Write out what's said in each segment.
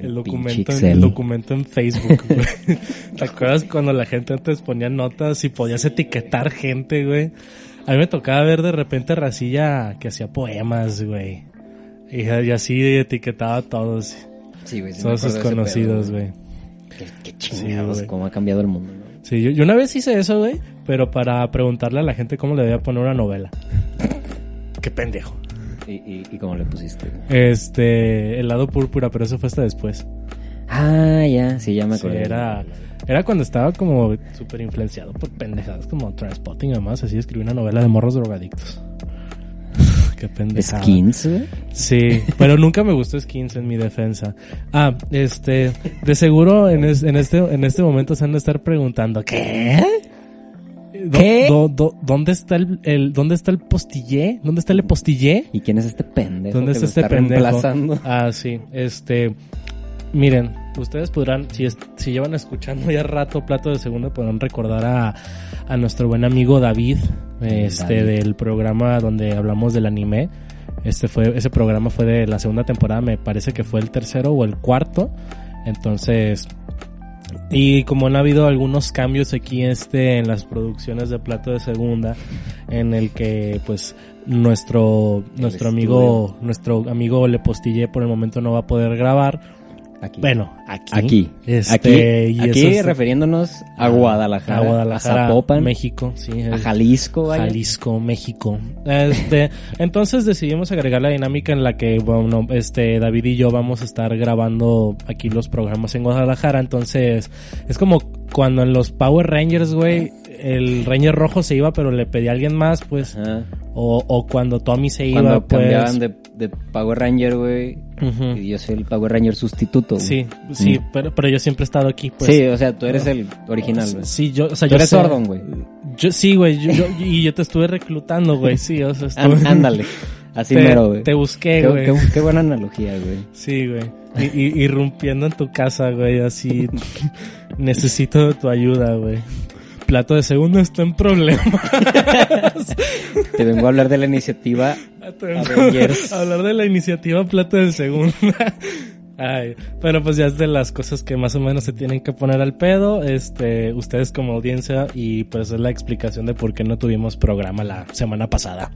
el, documento, en, el documento en Facebook, güey. ¿Te acuerdas cuando la gente antes ponía notas y podías etiquetar gente, güey? A mí me tocaba ver de repente racilla que hacía poemas, güey. Y, así etiquetaba a todos. Sí, güey. todos sus conocidos, güey. Qué, chingados, cómo ha cambiado el mundo, ¿no? Sí, yo, una vez hice eso, güey, pero para preguntarle a la gente cómo le debía poner una novela. qué pendejo. ¿Y, y, cómo le pusiste? Este, el lado púrpura, pero eso fue hasta después. Ah, ya, sí, ya me acuerdo. era, era cuando estaba como súper influenciado por pendejadas como Transpotting, además, así escribí una novela de morros drogadictos. Qué pendejada. ¿Skins? Sí, pero nunca me gustó Skins en mi defensa. Ah, este, de seguro en, en este, en este momento se han de estar preguntando, ¿qué? ¿Qué? dónde está el, dónde está el postillé? ¿Dónde está el postillé? ¿Y quién es este pendejo? ¿Dónde está este pendejo? Ah, sí. Este, miren, ustedes podrán, si, si llevan escuchando ya rato Plato de Segundo, podrán recordar a, a nuestro buen amigo David, este, del programa donde hablamos del anime. Este fue, ese programa fue de la segunda temporada, me parece que fue el tercero o el cuarto. Entonces, y como han habido algunos cambios aquí este en las producciones de Plato de Segunda, en el que pues nuestro nuestro amigo nuestro amigo Le Postillé por el momento no va a poder grabar Aquí. Bueno, aquí. Aquí. Este, aquí, refiriéndonos a Guadalajara. A Guadalajara. A Zapopan. México, sí. A Jalisco, Jalisco, México. Este, entonces decidimos agregar la dinámica en la que, bueno, este, David y yo vamos a estar grabando aquí los programas en Guadalajara. Entonces, es como cuando en los Power Rangers, güey, el Ranger rojo se iba, pero le pedía a alguien más, pues. O, o cuando Tommy se iba, cuando pues. cambiaban de, de Power Ranger, güey y yo soy el Power Ranger sustituto. Sí, sí, mm. pero, pero yo siempre he estado aquí, pues. Sí, o sea, tú eres el original, güey. Sí, yo, o sea, tú yo eres Sordon, güey. Yo, sí, güey, yo, y yo te estuve reclutando, güey, sí, o sea, estuve... Ándale, así te, mero, güey. Te busqué, güey. Qué, qué, buena analogía, güey. Sí, güey. Y, y, irrumpiendo en tu casa, güey, así, necesito tu ayuda, güey plato de segundo está en problemas. Te vengo a hablar de la iniciativa Avengers. A hablar de la iniciativa plato de segunda. Ay, pero pues ya es de las cosas que más o menos se tienen que poner al pedo, este, ustedes como audiencia y pues es la explicación de por qué no tuvimos programa la semana pasada.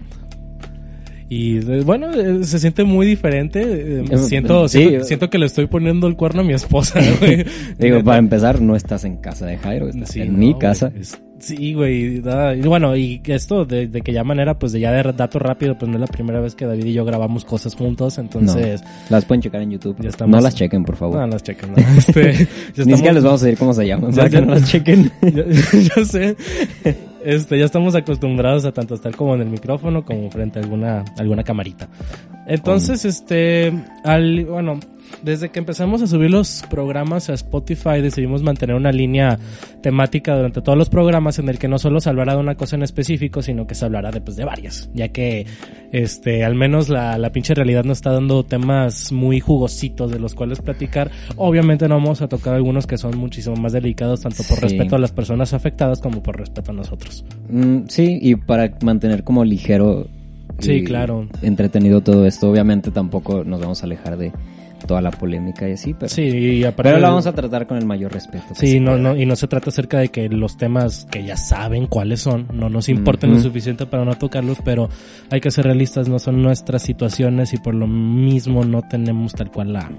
Y eh, bueno, eh, se siente muy diferente. Eh, siento, siento, que le estoy poniendo el cuerno a mi esposa, güey. Digo, para empezar, no estás en casa de Jairo, estás en mi casa. sí, güey. Y bueno, y esto de, de, que ya manera, pues de ya de dato rápido, pues no es la primera vez que David y yo grabamos cosas juntos, entonces... las pueden checar en YouTube. no las chequen, por favor. No las chequen. No. Este, Ni siquiera les vamos a decir cómo se llaman. Ya, no las chequen. yo sé. Este, ya estamos acostumbrados a tanto estar como en el micrófono como frente a alguna, alguna camarita. Entonces, este, al, bueno, desde que empezamos a subir los programas a Spotify decidimos mantener una línea temática durante todos los programas en el que no solo se hablara de una cosa en específico, sino que se hablara de, pues, de varias, ya que este, al menos la, la pinche realidad nos está dando temas muy jugositos de los cuales platicar. Obviamente no vamos a tocar algunos que son muchísimo más delicados, tanto por respeto a las personas afectadas como por respeto a nosotros. Mm, sí, y para mantener como ligero Sí, claro. Entretenido todo esto. Obviamente tampoco nos vamos a alejar de, toda la polémica y así, pero, sí, y pero la vamos a tratar con el mayor respeto. Sí, no, no, y no se trata acerca de que los temas que ya saben cuáles son, no nos importen lo suficiente para no tocarlos, pero hay que ser realistas, no son nuestras situaciones y por lo mismo no tenemos tal cual la,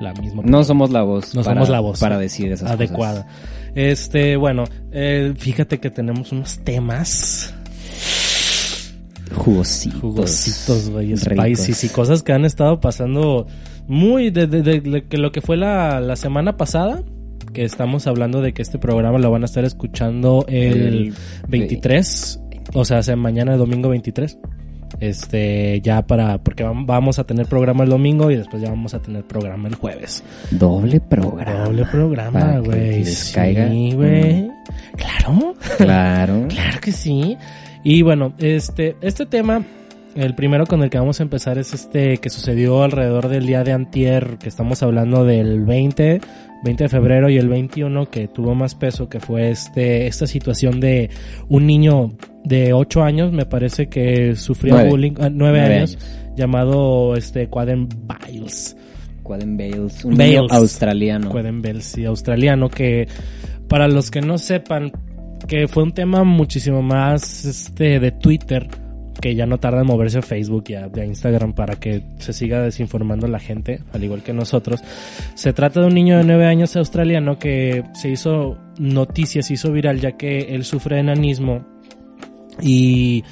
la misma. No somos la voz. No somos la voz. Para decir esas adecuada. Este, bueno, eh, fíjate que tenemos unos temas jugositos. Jugositos, güey, spicy y cosas que han estado pasando muy de, de, lo que fue la, la, semana pasada, que estamos hablando de que este programa lo van a estar escuchando el, 23, o sea, sea mañana domingo 23. Este, ya para, porque vamos a tener programa el domingo y después ya vamos a tener programa el jueves. Doble programa. Doble programa, güey. Sí, güey. Claro. Claro. claro que sí. Y bueno, este, este tema, el primero con el que vamos a empezar es este que sucedió alrededor del día de antier, que estamos hablando del 20, 20 de febrero y el 21 que tuvo más peso, que fue este, esta situación de un niño de 8 años, me parece que sufrió bullying, 9, ah, años, llamado este Quaden Biles. Quaden Bales, un niño Bales. australiano. Quaden Bales, sí, australiano, que para los que no sepan, que fue un tema muchísimo más este de Twitter, que ya no tarda en moverse a Facebook y a, Instagram para que se siga desinformando la gente, al igual que nosotros. Se trata de un niño de 9 años australiano que se hizo noticias, se hizo viral ya que él sufre enanismo y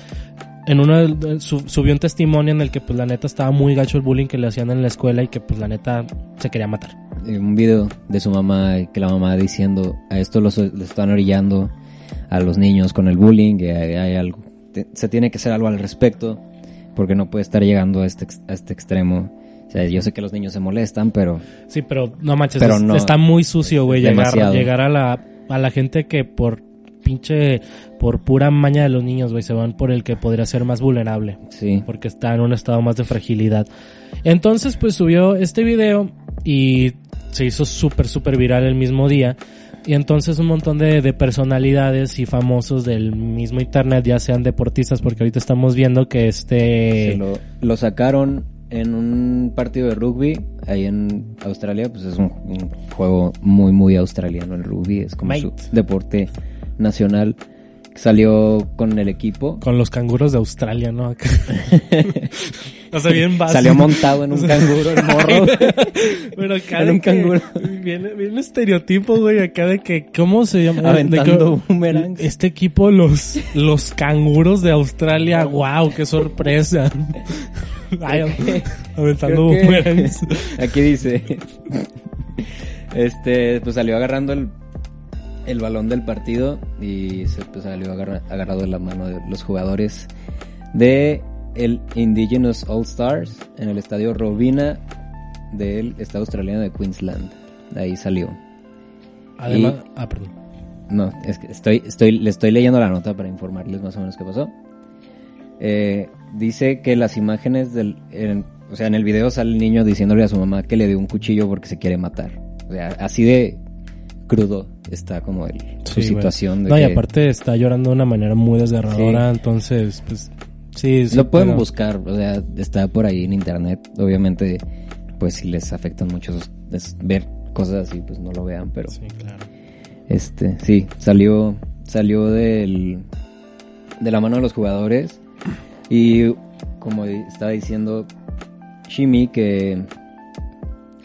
en uno subió un testimonio en el que pues la neta estaba muy gacho el bullying que le hacían en la escuela y que pues la neta se quería matar. Eh, un video de su mamá, que la mamá diciendo, a esto los, están orillando a los niños con el bullying, que hay algo, te- se tiene que hacer algo al respecto, porque no puede estar llegando a este, a este extremo. O sea, yo sé que los niños se molestan, pero Sí, pero no manches, Pero es- no, está muy sucio, güey, llegar, llegar a la, a la gente que por pinche, por pura maña de los niños, güey, se van por el que podría ser más vulnerable, sí. porque está en un estado más de fragilidad. Entonces, pues subió este video y se hizo súper, súper viral el mismo día. Y entonces un montón de, de personalidades y famosos del mismo internet, ya sean deportistas, porque ahorita estamos viendo que este... Se lo, lo sacaron en un partido de rugby ahí en Australia, pues es un, un juego muy, muy australiano el rugby, es como su deporte nacional. Salió con el equipo, Con los canguros de Australia, ¿no? Acá. o sea, bien básico. salió montado en un canguro el morro. Pero acá de un canguro. Viene, viene estereotipo, güey, acá de que, ¿cómo se llama? Aventando boomerangs. Este equipo, los, los canguros de Australia, wow, qué sorpresa. Ay, aventando boomerangs. Aquí dice, este, pues salió agarrando el, el balón del partido y se pues, salió agarra- agarrado de la mano de los jugadores de el Indigenous All Stars en el estadio Robina del estado australiano de Queensland. De ahí salió. Además, ah, perdón. No, es que estoy, estoy, le estoy leyendo la nota para informarles más o menos qué pasó. Eh, dice que las imágenes del, en- o sea, en el video sale el niño diciéndole a su mamá que le dio un cuchillo porque se quiere matar. O sea, así de crudo está como el, su Sí, situación. de No, y que- aparte está llorando de una manera muy desgarradora, entonces, pues, sí, sí. Lo pueden pero- buscar, o sea, está por ahí en internet. Obviamente, pues si les afectan mucho es- ver cosas así, pues no lo vean, pero Sí, claro. este, sí, salió, salió del, de la mano de los jugadores y como estaba diciendo Shimi que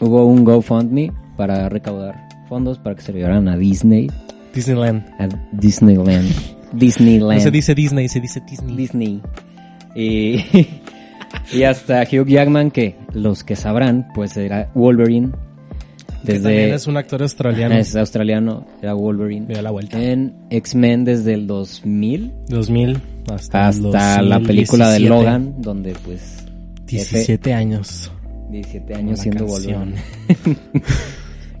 hubo un GoFundMe para recaudar fondos para que se llevaran a Disney, Disneyland. a Disneyland, Disneyland. No se dice Disney, se dice Disney. Disney. Y, y hasta Hugh Jackman, que los que sabrán, pues era Wolverine. Que también Desde es un actor australiano. es australiano, era Wolverine. Me da la vuelta. En X-Men desde el 2000 2000 hasta, hasta la película de 2017. Logan, donde pues 17 años. 17 La años siendo canción. Wolverine.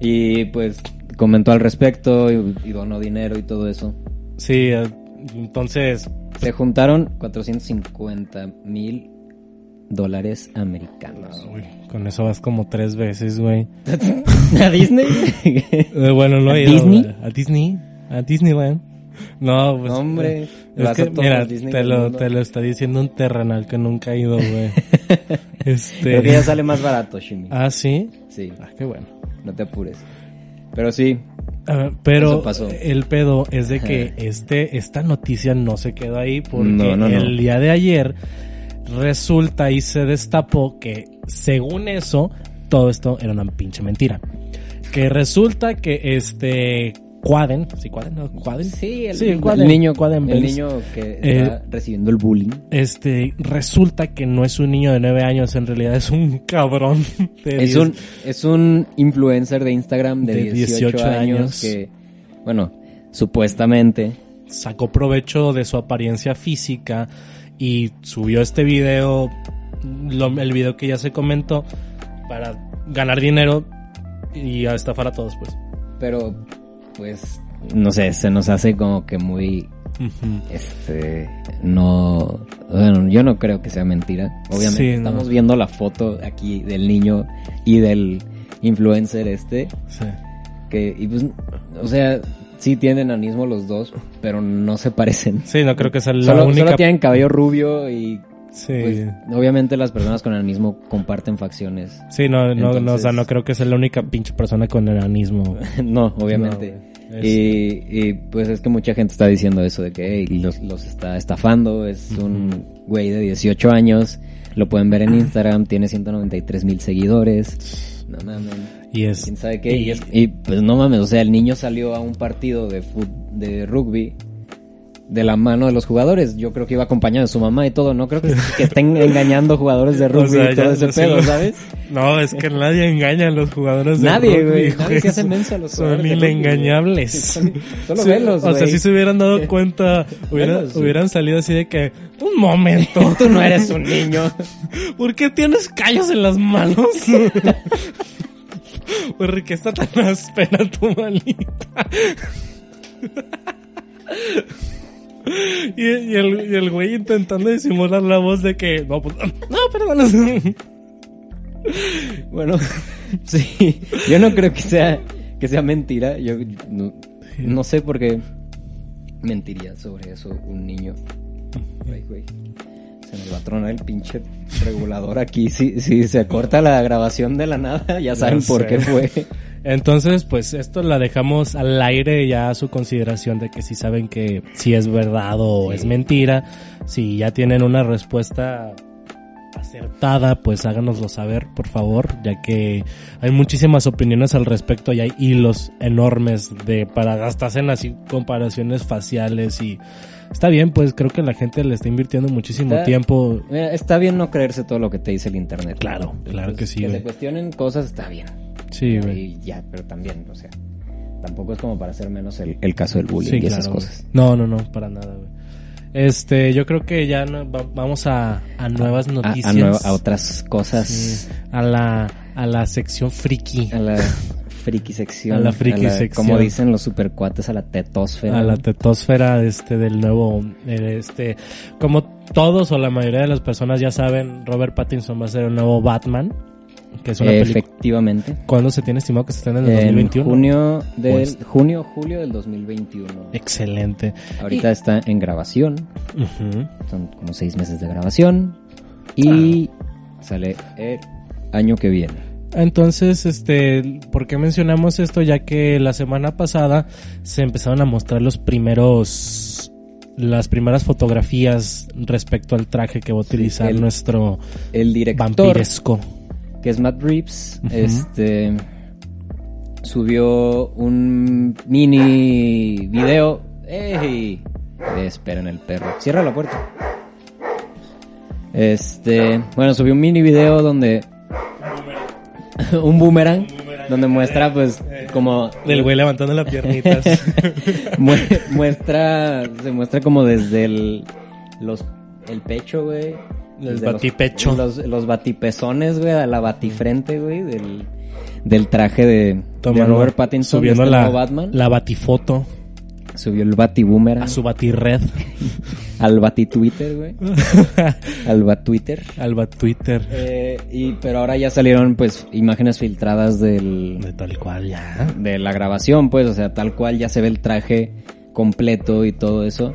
y pues comentó al respecto y, y donó dinero y todo eso. Sí, eh, entonces, Se juntaron 450 mil dólares americanos. uy, con eso vas como tres veces, güey. ¿A Disney? Eh, bueno, no ¿A he ido, Disney? güey. A Disney. A Disneyland. No, pues. Hombre, eh, es que, mira, te lo, te lo está diciendo un terrenal que nunca ha ido, güey. este. Creo que ya sale más barato, Shimi. Ah, sí. Sí, Ah, qué bueno. no te apures. Pero sí, Ah, pero el pedo es de que este esta noticia no se quedó ahí porque No, no, no. el día de ayer resulta y se destapó que según eso todo esto era una pinche mentira. Que resulta que este Quaden, sí Quaden, no Quaden. sí, el, Sí, el Quaden, niño, Quaden el niño que Eh, está recibiendo el bullying. Este resulta que no es un niño de nueve años, en realidad es un cabrón de Es 10. un, es un influencer de Instagram de, De 18, 18 años, años. que, bueno, supuestamente, sacó provecho de su apariencia física y subió este video, lo- el video que ya se comentó, para ganar dinero y a estafar a todos, pues. pero pues, no sé, se nos hace como que muy, este, no, bueno, yo no creo que sea mentira. Obviamente Sí, no. estamos viendo la foto aquí del niño y del influencer este, Sí. que, y pues, o sea, sí tienen anismo los dos, pero no se parecen. Sí, no creo que sea la Solo, única. solo tienen cabello rubio y Sí. pues, obviamente las personas con enanismo comparten facciones. sí, no, no, no, o sea, no creo que sea la única pinche persona con enanismo. no, obviamente. No, güey. Es- y, y, pues es que mucha gente está diciendo eso de que "Ey, los, los está estafando. Es un güey de 18 años. Lo pueden ver en Instagram. Tiene 193 mil seguidores. No mames. Y es... ¿Quién sabe qué? Y, es- y, pues no mames, o sea, el niño salió a un partido de, de rugby de la mano de los jugadores. Yo creo que iba acompañado de su mamá y todo. No creo que, que estén engañando jugadores de O rugby sea, y todo ese se pedo, ¿sabes? No, es que nadie engaña a los jugadores de Nadie, rugby, güey. Nadie se hace menso a los Son jugadores de rugby, güey. inengañables. Son- Solo Sí, velos, O sea, güey. si se hubieran dado cuenta, hubieran, Velos, sí. hubieran salido así de que, un momento, Tú no eres un niño. ¿por qué tienes callos en las manos? ¿Por qué está tan áspera tu manita? Y, y el, y el güey intentando disimular la voz de que, no, pues, no, perdón. Bueno, sí. Yo no creo que sea, que sea mentira. Yo no, no sé por qué mentiría sobre eso un niño. Ay, güey. Se me va a tronar el pinche regulador aquí. Si, si se corta la grabación de la nada, ya saben por sé. qué fue. Entonces, pues esto la dejamos al aire ya a su consideración de que si saben que si es verdad o Sí. es mentira, si ya tienen una respuesta acertada, pues háganoslo saber, por favor, ya que hay muchísimas opiniones al respecto y hay hilos enormes de para hasta hacen así comparaciones faciales y está bien, pues creo que la gente le está invirtiendo muchísimo Está- tiempo. Mira, está bien no creerse todo lo que te dice el internet. Claro, claro que sí, Que se cuestionen cosas está bien. Sí, güey. Ya, pero también, o sea, tampoco es como para hacer menos el, el caso del bullying Sí, y esas cosas. No, no, no, para nada, güey. Este, yo creo que ya no- va- vamos a, a nuevas noticias. a nueva- a otras cosas. Sí, a la, a la sección friki. A la friki sección. A la friki sección. Como dicen los supercuates, a la tetosfera. A la tetosfera este del nuevo eh, este como todos o la mayoría de las personas ya saben Robert Pattinson va a ser el nuevo Batman que es una película Efectivamente. ¿Cuándo se tiene estimado que se estrena en el En 2021? junio del, Pues- junio, julio del 2021. Excelente. Ahorita está en grabación. Son como seis meses de grabación. Y Ah. sale el año que viene. Entonces, este, ¿por qué mencionamos esto? Ya que la semana pasada se empezaron a mostrar los primeros, las primeras fotografías respecto al traje que va a utilizar el- nuestro El director, vampiresco. Que es Matt Reeves, este subió un mini video. ¡Ey! Eh, esperen el perro. Cierra la puerta. Este, bueno, subió un mini video donde un boomerang, donde muestra pues como Del güey levantando las piernitas. Mu- muestra se muestra como desde el los el pecho, güey. El Desde los- batipecho. Los, los batipezones, güey, a la batifrente, güey, del, del traje de, de Robert Pattinson. subiendo este la, Batman. la batifoto Subió el batiboomerang a su batired, al batitwitter, güey. al batwitter. al batwitter. Eh, y, pero ahora ya salieron, pues, imágenes filtradas del, De tal cual, ya. de la grabación, pues, o sea, tal cual ya se ve el traje completo y todo eso.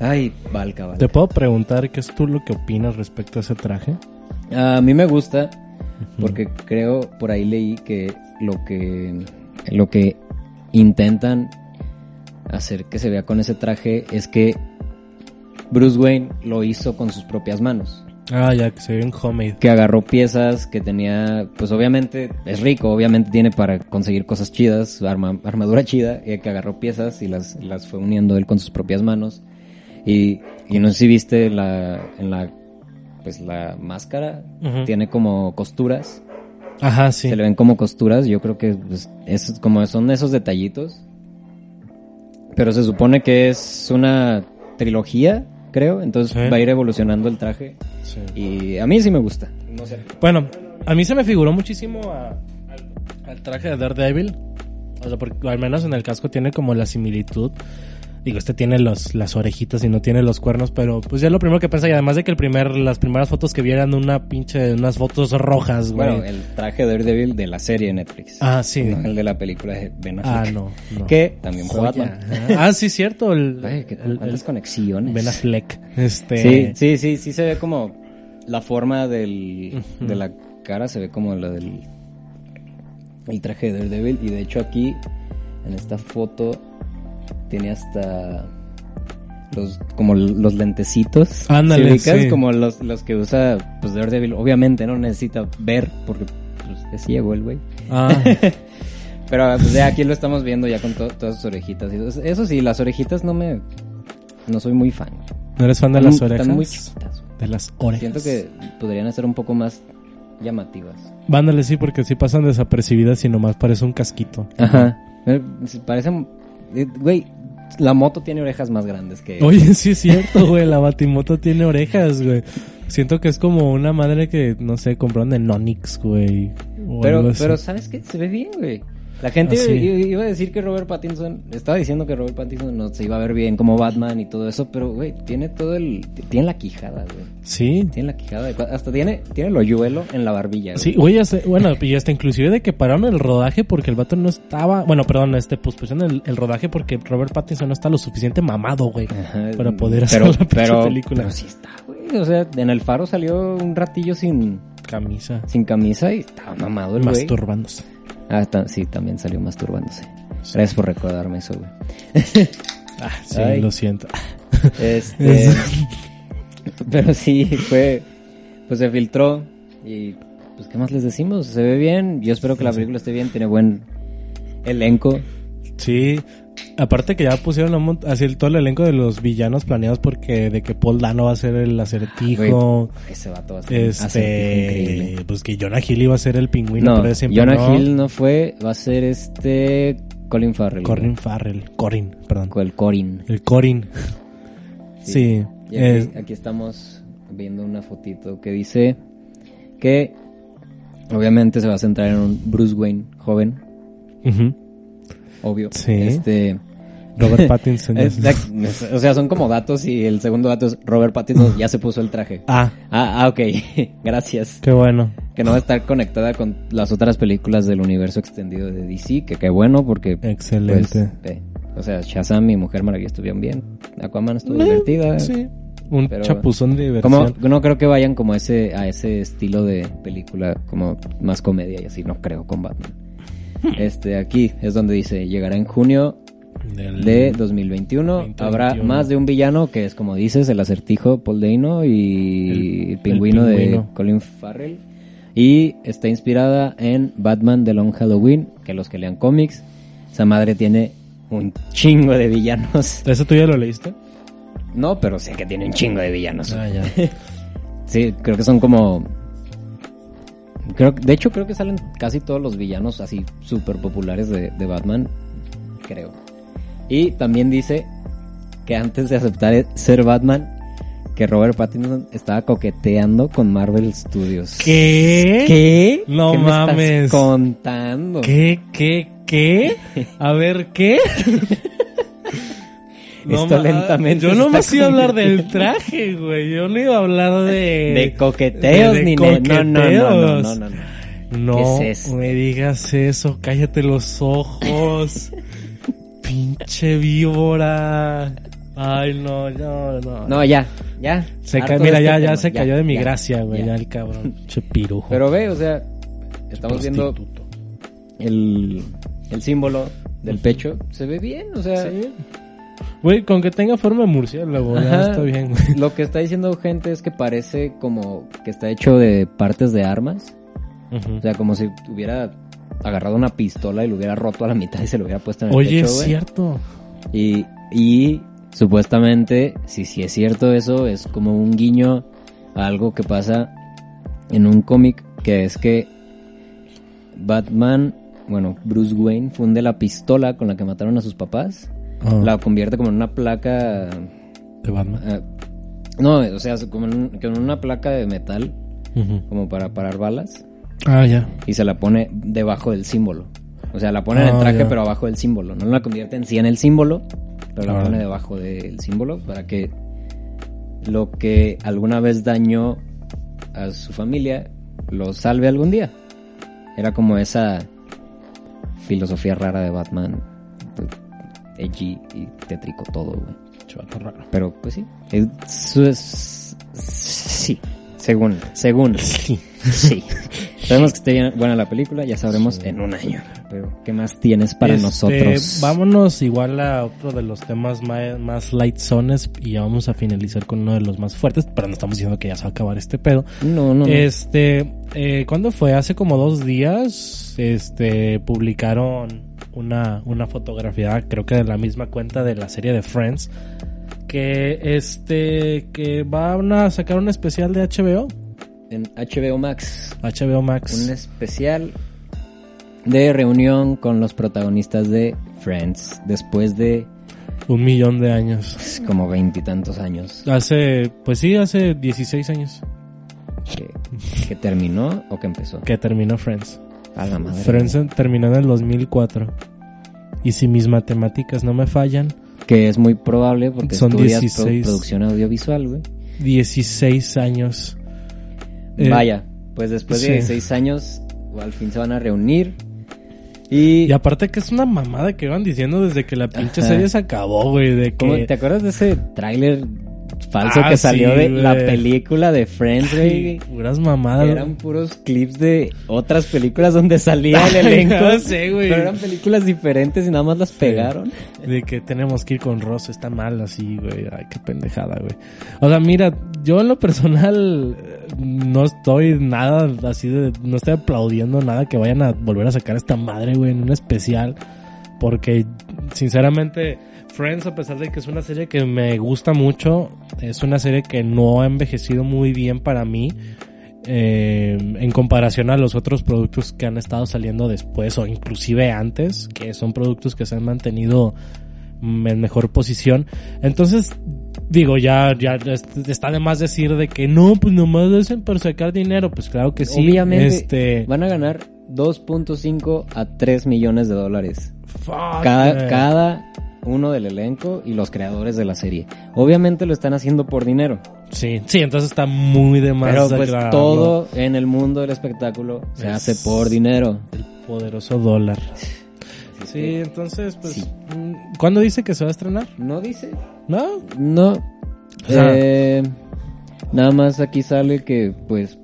Ay, Valka, Valka. ¿Te puedo preguntar qué es tú lo que opinas respecto a ese traje? A mí me gusta porque creo por ahí leí que lo que lo que intentan hacer que se vea con ese traje es que Bruce Wayne lo hizo con sus propias manos. Ah, ya, que se ve en homemade. Que agarró piezas que tenía, pues obviamente es rico, obviamente tiene para conseguir cosas chidas, arma- armadura chida, y que agarró piezas y las, las fue uniendo él con sus propias manos. Y, y no sé si viste la, en la, pues la máscara, Ujú. tiene como costuras, Ajá, sí. se le ven como costuras, yo creo que pues, es como son esos detallitos. Pero se supone que es una trilogía, creo, entonces Sí. va a ir evolucionando el traje. Sí. Y a mí sí me gusta. No sé. Bueno, a mí se me figuró muchísimo a- al, al traje de Daredevil. O sea, porque al menos en el casco tiene como la similitud Digo, este tiene los, las orejitas y no tiene los cuernos, pero pues ya lo primero que pensé, y además de que el primer, las primeras fotos que vi eran una pinche, unas fotos rojas, güey. Bueno, el traje de Daredevil de la serie Netflix. Ah, sí. No el de la película de Ben ah, Affleck. no, no. Que también fue. Batman. Ah, sí, cierto. El, Ay, qué el- cuántas el- conexiones. Ben Affleck. Este. Sí, sí, sí, sí se ve como la forma del, de la cara, se ve como la del el traje de Daredevil. Y de hecho aquí, en esta foto, tiene hasta los como los lentecitos. Ándale, ¿Sí. Como los, los que usa pues Daredevil. Obviamente no necesita ver porque pues, es ciego el güey. Ah, Pero pues ya aquí lo estamos viendo ya con to- todas sus orejitas. Eso, sí, las orejitas no me... No soy muy fan. ¿no eres fan de las Están orejas? muy chiquitas. De las orejas. Siento que podrían ser un poco más llamativas. Vándale, sí, porque sí pasan desapercibidas y nomás parece un casquito. Ajá. Eh, Parecen... eh, Güey, la moto tiene orejas más grandes que... Oye, sí es cierto, güey. La Batimoto tiene orejas, güey. Siento que es como una madre que, no sé, compraron de Nonix, güey. pero, pero ¿sabes qué? Se ve bien, güey. La gente Ah, sí. iba, a decir que Robert Pattinson... Estaba diciendo que Robert Pattinson no se iba a ver bien como Batman y todo eso, pero, güey, tiene todo el... Tiene la quijada, güey. Sí. Tiene la quijada Hasta tiene, tiene el hoyuelo en la barbilla, güey. Sí, güey, bueno, y hasta inclusive de que pararon el rodaje porque el vato no estaba, bueno, perdón, este, pusieron el, el rodaje porque Robert Pattinson no está lo suficiente mamado, güey, Ajá, para poder hacer pero, la pero, película. Pero sí está, güey. O sea, en el faro salió un ratillo sin, Camisa, sin camisa y estaba mamado el güey. masturbándose. Ah, sí, también salió masturbándose. Gracias por recordarme eso, güey. Ah, sí, Ay. lo siento. Este, pero sí, fue, pues se filtró y, pues, ¿qué más les decimos? Se ve bien. Yo espero que la película esté bien. Tiene buen elenco. Sí, aparte que ya pusieron así el, todo el elenco de los villanos planeados porque de que Paul Dano va a ser el acertijo. Güey, ese vato va a ser acertijo Este, increíble. pues que Jonah Hill iba a ser el pingüino, No, pero siempre Jonah no. Hill no fue, va a ser este Colin Farrell. Corin güey. Farrell, Corin, perdón. El Corin. El Corin. Sí. Y aquí, es- aquí estamos viendo una fotito que dice que obviamente se va a centrar en un Bruce Wayne joven, obvio. Sí. Este, Robert Pattinson. ya es- es- o sea, son como datos y el segundo dato es Robert Pattinson ya se puso el traje. Ah, Ah, ah, ok. Gracias. qué bueno. Que no va a estar conectada con las otras películas del universo extendido de DC, que qué bueno porque pues, Excelente. ve, o sea, Shazam y Mujer Maravilla estuvieron bien. Aquaman estuvo Eh, divertida. Sí. Un Pero- chapuzón de Como, diversión. no creo que vayan como ese, a ese estilo de película, como más comedia y así, no creo con Batman. Hmm. Este, aquí es donde dice, llegará en junio Del- de 2021. 2021. Habrá más de un villano que es, como dices, el acertijo Paul Dano y el, El- pingüino, el de. Colin Farrell. Y está inspirada en Batman The Long Halloween, que los que lean cómics, esa madre tiene un chingo de villanos. ¿Eso tú ya lo leíste? No, pero sé que tiene un chingo de villanos. Ah, ya. Sí, creo que son como. Creo, de hecho, creo que salen casi todos los villanos así súper populares de, de Batman. Creo. Y también dice que antes de aceptar ser Batman, que Robert Pattinson estaba coqueteando con Marvel Studios. ¿Qué? ¿Qué? No ¿Qué me estás mames. contando? ¿Qué? ¿Qué? ¿Qué? A ver, ¿qué? Esto ma- lentamente Yo no me iba a hablar del traje, güey. Yo no iba a hablar de... De coqueteos de ni ne- no, no, no, no, coqueteos. no, no, no. No ¿Qué es esto? me digas eso, cállate los ojos. Pinche víbora. Ay, no, no, no. No, ya, ya. se ca- mira, este ya, ya se cayó de mi ya, gracia, güey. ya. Ya. el cabrón. Pinche pirujo. Pero ve, o sea, estamos viendo el, el símbolo del pecho. Se ve bien, o sea, Sí. Güey, con que tenga forma de murciélago, ya está bien, güey. lo que está diciendo gente es que parece como que está hecho de partes de armas. O sea, como si hubiera agarrado una pistola y lo hubiera roto a la mitad y se lo hubiera puesto en el Oye, pecho, es güey. cierto. Y, y supuestamente, si sí es cierto eso, es como un guiño a algo que pasa en un cómic, que es que Batman, bueno, Bruce Wayne funde la pistola con la que mataron a sus papás, Ah, la convierte como en una placa... de Batman. eh, no, o sea, como en, un- como en una placa de metal, como para parar balas, Ah, ya. y se la pone debajo del símbolo. O sea, la pone en el Ah, traje, ya. pero abajo del símbolo. No la convierte en sí en el símbolo, pero la Órale. pone debajo del símbolo para que lo que alguna vez dañó a su familia lo salve algún día. Era como esa filosofía rara de Batman, edgy y tétrico todo, güey. Raro. Pero pues sí, es, es- sí, según, según, Sí. sí. Sabemos que esté buena la película, ya sabremos en un año. Pero ¿qué más tienes para Este, nosotros? Vámonos igual a otro de los temas más, más light zones y ya vamos a finalizar con uno de los más fuertes, pero no estamos diciendo que ya se va a acabar este pedo. No, no, no. Este, eh, ¿cuándo fue? Hace como dos días, este, publicaron una, una fotografía, creo que de la misma cuenta de la serie de Friends, que este, que van a sacar un especial de HBO, En HBO Max, HBO Max. un especial de reunión con los protagonistas de Friends después de Un millón de años. pues, como veintitantos años Hace, pues sí, hace 16 años que, que terminó o que empezó. que terminó Friends. A la madre. Friends en- terminó en el 2004. Y si mis matemáticas no me fallan, Que es muy probable porque Son estudias pro- 16. producción audiovisual, güey. 16 años. Eh, Vaya, pues después sí. de seis años, al fin se van a reunir. Y, Y aparte que es una mamada que van diciendo desde que la pinche Ajá. serie se acabó, güey, de ¿cómo- que... ¿te acuerdas de ese tráiler falso Ah, que salió sí, de la película de Friends, güey? Puras mamadas. Eran puros clips de otras películas donde salía el elenco. sé, güey. Pero eran películas diferentes y nada más las pegaron. De que tenemos que ir con Ross, está mal así, güey. Ay, qué pendejada, güey. O sea, mira, yo en lo personal eh, no estoy nada así de... No estoy aplaudiendo nada que vayan a volver a sacar esta madre, güey, en un especial. Porque, sinceramente, Friends, a pesar de que es una serie que me gusta mucho, es una serie que no ha envejecido muy bien para mí. eh, en comparación a los otros productos que han estado saliendo después o inclusive antes, que son productos que se han mantenido en mejor posición. Entonces, digo, ya, ya es- está de más decir de que no, pues nomás lo hacen para sacar dinero. Pues claro que sí. Obviamente Este, van a ganar 2.5 a 3 millones de dólares. fuck, Cada, cada uno del elenco y los creadores de la serie. Obviamente lo están haciendo por dinero. Sí, sí, entonces está muy de más. Pero pues todo en el mundo del espectáculo se Es- hace por dinero. El poderoso dólar. Sí, entonces, pues, Sí. mm, ¿cuándo dice que se va a estrenar? ¿No dice? ¿No? No. sea- Eh, nada más aquí sale que pues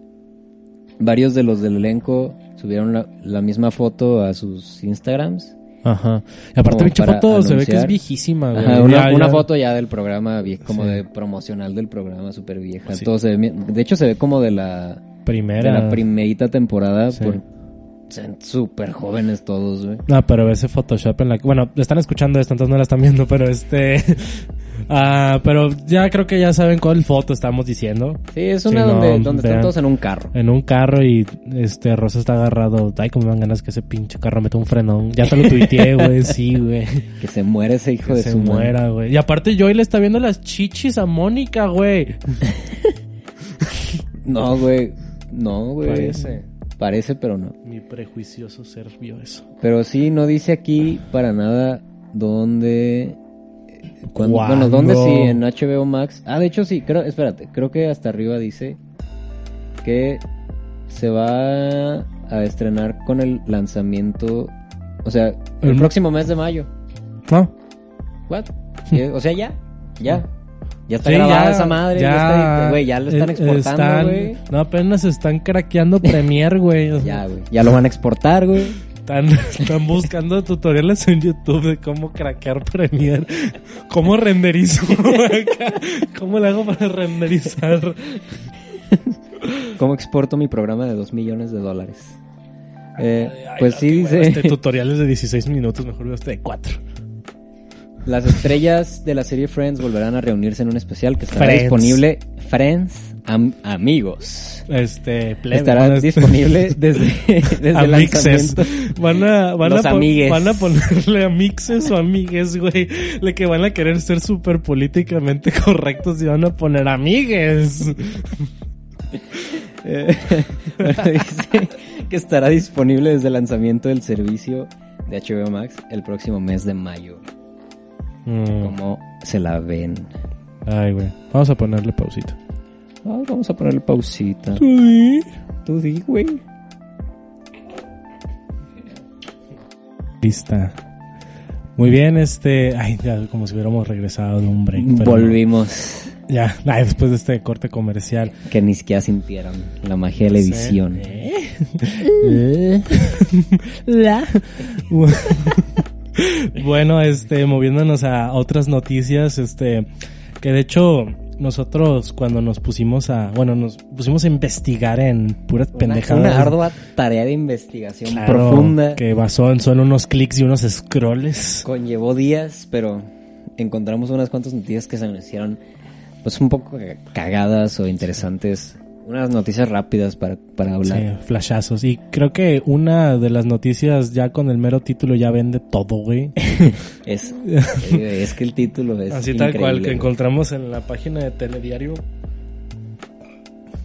varios de los del elenco subieron la, la misma foto a sus Instagrams. Ajá. Y aparte, pinche foto se ve que es anunciar. viejísima, güey. Ajá, una, Ya, una ya. foto ya del programa, como Sí. de promocional del programa, súper vieja. Sí. Todo se ve bien- de hecho se ve como de la, de Primera. la primerita temporada. Sí. Por, súper jóvenes todos, güey. No, pero ese Photoshop en la que... Bueno, están escuchando esto, entonces no la están viendo, pero este... ah pero ya creo que ya saben cuál foto estamos diciendo. Sí, es una no, donde, donde están todos en un carro. En un carro y este Rosa está agarrado. Ay, como me dan ganas que ese pinche carro meta un frenón. Ya te lo tuiteé, güey. Sí, güey. Que se muere ese hijo Que de se su muera, güey. Y aparte Joy le está viendo las chichis a Mónica, güey. No, güey. No, güey. Parece. Parece, pero no. Mi prejuicioso ser vio eso. Pero sí, no dice aquí para nada dónde. Bueno, dónde sí, en HBO Max. Ah, de hecho sí, creo, espérate, creo que hasta arriba dice que se va a estrenar con el lanzamiento. O sea, el El- próximo mes de mayo. ¿No? ¿What? O sea, ya, ya. Ya está Sí, grabada ya, esa madre, ya, ya, está, güey, ya lo están exportando, güey. No, apenas están craqueando Premiere, güey. Ya, güey. Ya lo van a exportar, güey. Están, están buscando tutoriales en YouTube de cómo craquear Premiere. ¿Cómo renderizo? ¿Cómo le hago para renderizar? ¿Cómo exporto mi programa de 2 millones de dólares? Eh, Ay, pues sí dice, Este tutorial es de 16 minutos, mejor veo este de 4. Las estrellas de la serie Friends volverán a reunirse en un especial que estará Friends. disponible. Friends, am- amigos. Este, plebe, estará ¿no? Este- disponible desde, desde a el. Van a, van, Los a amigues. van a ponerle a mixes o amigues, güey. Le que van a querer ser súper políticamente correctos y van a poner amigues. Eh, bueno, dice que estará disponible desde el lanzamiento del servicio de HBO Max el próximo mes de mayo. Mm. ¿Cómo se la ven? Ay, güey. Vamos a ponerle pausita. Ay, vamos a ponerle pausita. Tú di, güey. Lista. Muy bien, este. Ay, ya, como si hubiéramos regresado de un break. pero Volvimos. Ya, ay, después de este corte comercial. Que ni siquiera sintieron la magia de la edición. ¿Eh? La. bueno, este, moviéndonos a otras noticias, este, que de hecho nosotros cuando nos pusimos a, bueno, nos pusimos a investigar en puras Una, pendejadas. una ardua tarea de investigación Claro, profunda. que basó en solo unos clics y unos scrolls. Conllevó días, pero encontramos unas cuantas noticias que se nos hicieron pues un poco cagadas o interesantes. Unas noticias rápidas para, para hablar. Sí, flashazos. Y creo que una de las noticias ya con el mero título ya vende todo, güey. Es, eh, es que el título es Así tal cual que encontramos en la página de Telediario.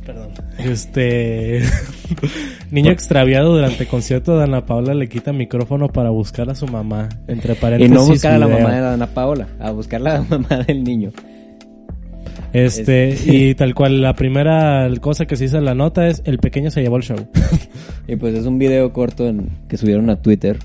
Perdón. Este niño extraviado durante concierto de Ana Paula le quita micrófono para buscar a su mamá. Entre Y paréntesis. no buscar a la mamá de Ana Paola, a buscar a la mamá del niño. Este, Este- y tal cual la primera cosa que se hizo en la nota es el pequeño se llevó el show. Y pues es un video corto en- que subieron a Twitter.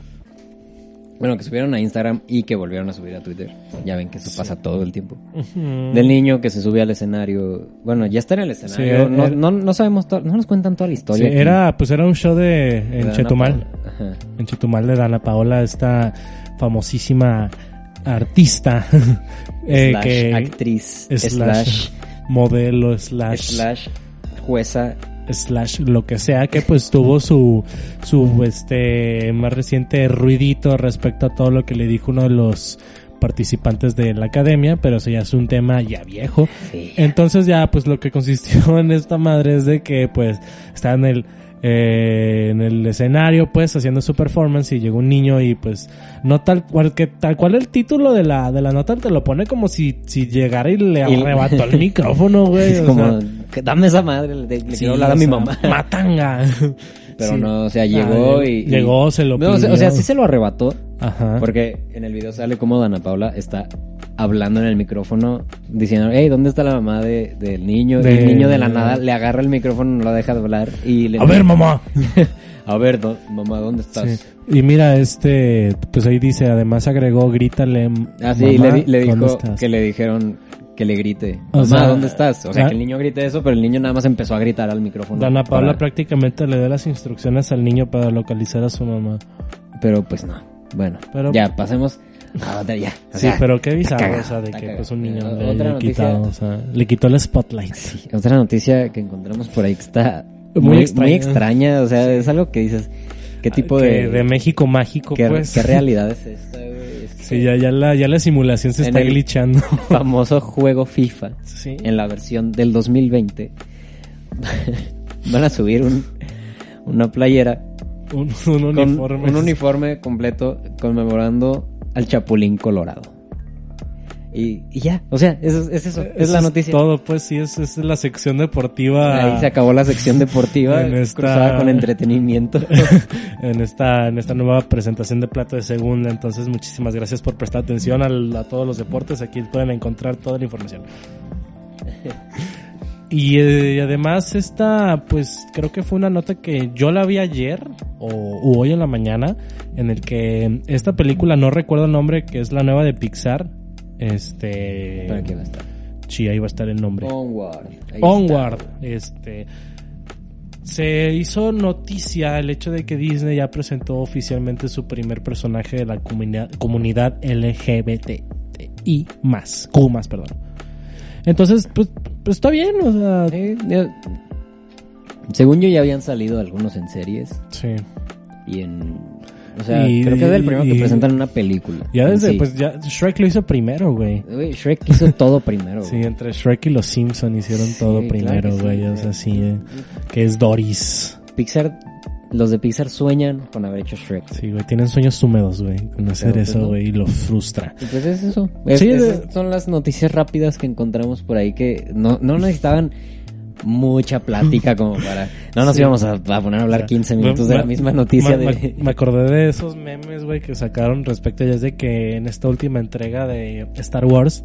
Bueno, que subieron a Instagram y que volvieron a subir a Twitter. Ya ven que eso pasa todo el tiempo. Del niño que se sube al escenario. Bueno, ya está en el escenario. Sí, no, era- no, no sabemos, no nos cuentan toda la Sí, historia. aquí era, pues era un show de en Chetumal. En Chetumal de Dana Paola, esta famosísima artista eh, slash que actriz. slash, Slash, modelo slash, slash jueza. slash lo que sea que pues tuvo su su este más reciente ruidito respecto a todo lo que le dijo uno de los participantes de la academia pero eso ya es un tema ya viejo Sí. entonces ya pues lo que consistió en esta madre es de que pues está en el eh, en el escenario pues haciendo su performance y llegó un niño y pues no tal cual que tal cual el título de la de la nota te lo pone como si si llegara y le Y- arrebató el micrófono güey Es como, sea, dame esa madre, le, le sí, quiero hablar a mi mamá. matanga Pero Sí. no, o sea, llegó Ah, y, y- llegó se lo No, o sea, pidió. o sea, sí se lo arrebató. ajá Porque en el video sale como Dana Paula está hablando en el micrófono diciendo, hey, ¿dónde está la mamá de, del niño? De- Y el niño de la nada le agarra el micrófono, no lo deja de hablar y le a ver mamá a ver, do- mamá, ¿dónde estás? Sí. Y mira, este, pues ahí dice, además agregó, grítale. Ah, sí, mamá, le, di- le ¿dónde dijo que le dijeron que le grite, O mamá, sea, ¿dónde estás? O sea, ah, que el niño grite eso, pero el niño nada más empezó a gritar al micrófono. Dana Paula para- prácticamente le dio las instrucciones al niño para localizar a su mamá. Pero pues no. Bueno, Pero- ya, pasemos otra ya. O sí, sea, pero qué bizarro, cagado, o sea, de que cagado. pues un niño Eh, le otra quitado, o sea, le quitó el spotlight. Sí, otra noticia que encontramos por ahí que está Muy muy, muy extraña. O sea, es algo que dices, ¿qué tipo Que de, de México mágico, qué, pues. qué realidad es esta, güey? Es que Sí, ya, ya la, ya la simulación se En está el- glitchando. famoso juego FIFA sí. en la versión del 2020 van a subir un, una playera Un, un con uniforme. un uniforme completo conmemorando al Chapulín Colorado. Y, y ya, o sea, eso, es eso, es Eso la noticia. todo, pues sí, es, es la sección deportiva. Ahí se acabó la sección deportiva En esta- cruzada con entretenimiento. en esta en esta nueva presentación de Plato de Segunda. Entonces, muchísimas gracias por prestar atención al- a, todos los deportes. Aquí pueden encontrar toda la información. Y eh, además esta, pues creo que fue una nota que yo la vi ayer o u hoy en la mañana, en el que esta película, no recuerdo el nombre, que es la nueva de Pixar. Este... ¿Para qué va a estar? Sí, ahí va a estar el nombre. Onward. Onward, este se hizo noticia el hecho de que Disney ya presentó oficialmente su primer personaje de la comunidad, comunidad LGBTI más, Q más, perdón. Entonces, pues, pues está bien, o sea. Sí, según yo ya habían salido algunos en series sí. y en... O sea, Y- creo que es el primero y- que presentan una película. Ya desde, sí. pues ya Shrek lo hizo primero, güey. Güey, Shrek hizo todo primero. Sí, güey. entre Shrek y los Simpson hicieron Sí, todo claro primero, sí, güey, o sea, sí, eh, que es Doris. Pixar, los de Pixar sueñan con haber hecho Shrek. Sí, güey, tienen sueños húmedos, güey, con hacer pues eso, no. güey, y lo frustra. Y pues es eso. Es- Sí, esas de- son las noticias rápidas que encontramos por ahí que no, no necesitaban mucha plática como para... No nos Sí. íbamos a, a poner a hablar O sea, 15 minutos de la misma noticia me, de... me- me acordé de esos memes, güey, que sacaron respecto ya de que en esta última entrega de Star Wars,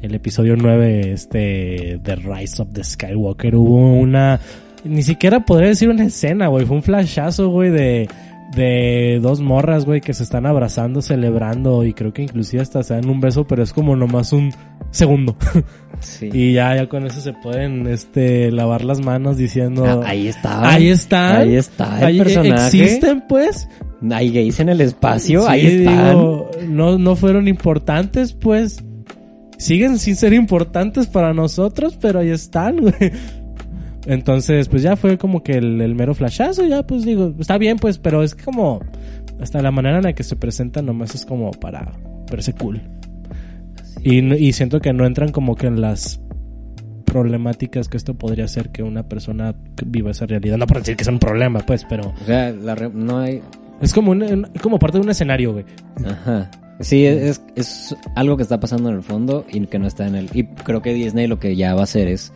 el episodio 9, este, The Rise of the Skywalker, hubo una, ni siquiera podría decir una escena, güey, fue un flashazo, güey, de, de dos morras, güey, que se están abrazando, celebrando, y creo que inclusive hasta se dan un beso, pero es como nomás un segundo. Sí. y ya, ya con eso se pueden, este, lavar las manos diciendo... Ah, ahí está. Ahí está. Ahí está el Ahí personaje. existen, pues. Hay gays en el espacio, Sí, ahí están. digo, no, no fueron importantes, pues. Siguen sin ser importantes para nosotros, pero ahí están, güey. Entonces, pues ya fue como que el, el mero flashazo, ya pues digo, está bien, pues, pero es como, hasta la manera en la que se presentan nomás es como para verse cool. Y, y siento que no entran como que en las problemáticas que esto podría ser que una persona viva esa realidad. No por decir que es un problema, pues, pero O sea, la re- no hay... es como, un- como parte de un escenario, güey. Ajá. Sí, es, es algo que está pasando en el fondo y que no está en el... Y creo que Disney lo que ya va a hacer es...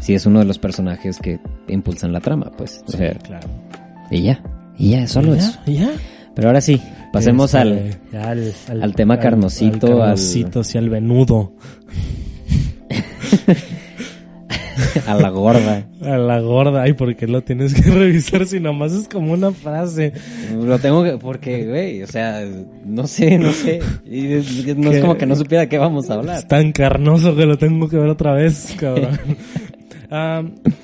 Si es uno de los personajes que impulsan la trama, pues. O sea, claro. y ya. Y ya, solo ¿Y ya? eso. ¿Y ya? Pero ahora sí, pasemos Este, al... ya al, al tema carnosito, Al al- carnosito, sí, al venudo. a la gorda. A la gorda. Ay, ¿por qué lo tienes que revisar si nomás es como una frase? Lo tengo que... Porque, güey, o sea, no sé, no sé. Y es- no es como que no supiera de qué vamos a Es hablar. tan carnoso que lo tengo que ver otra vez, cabrón.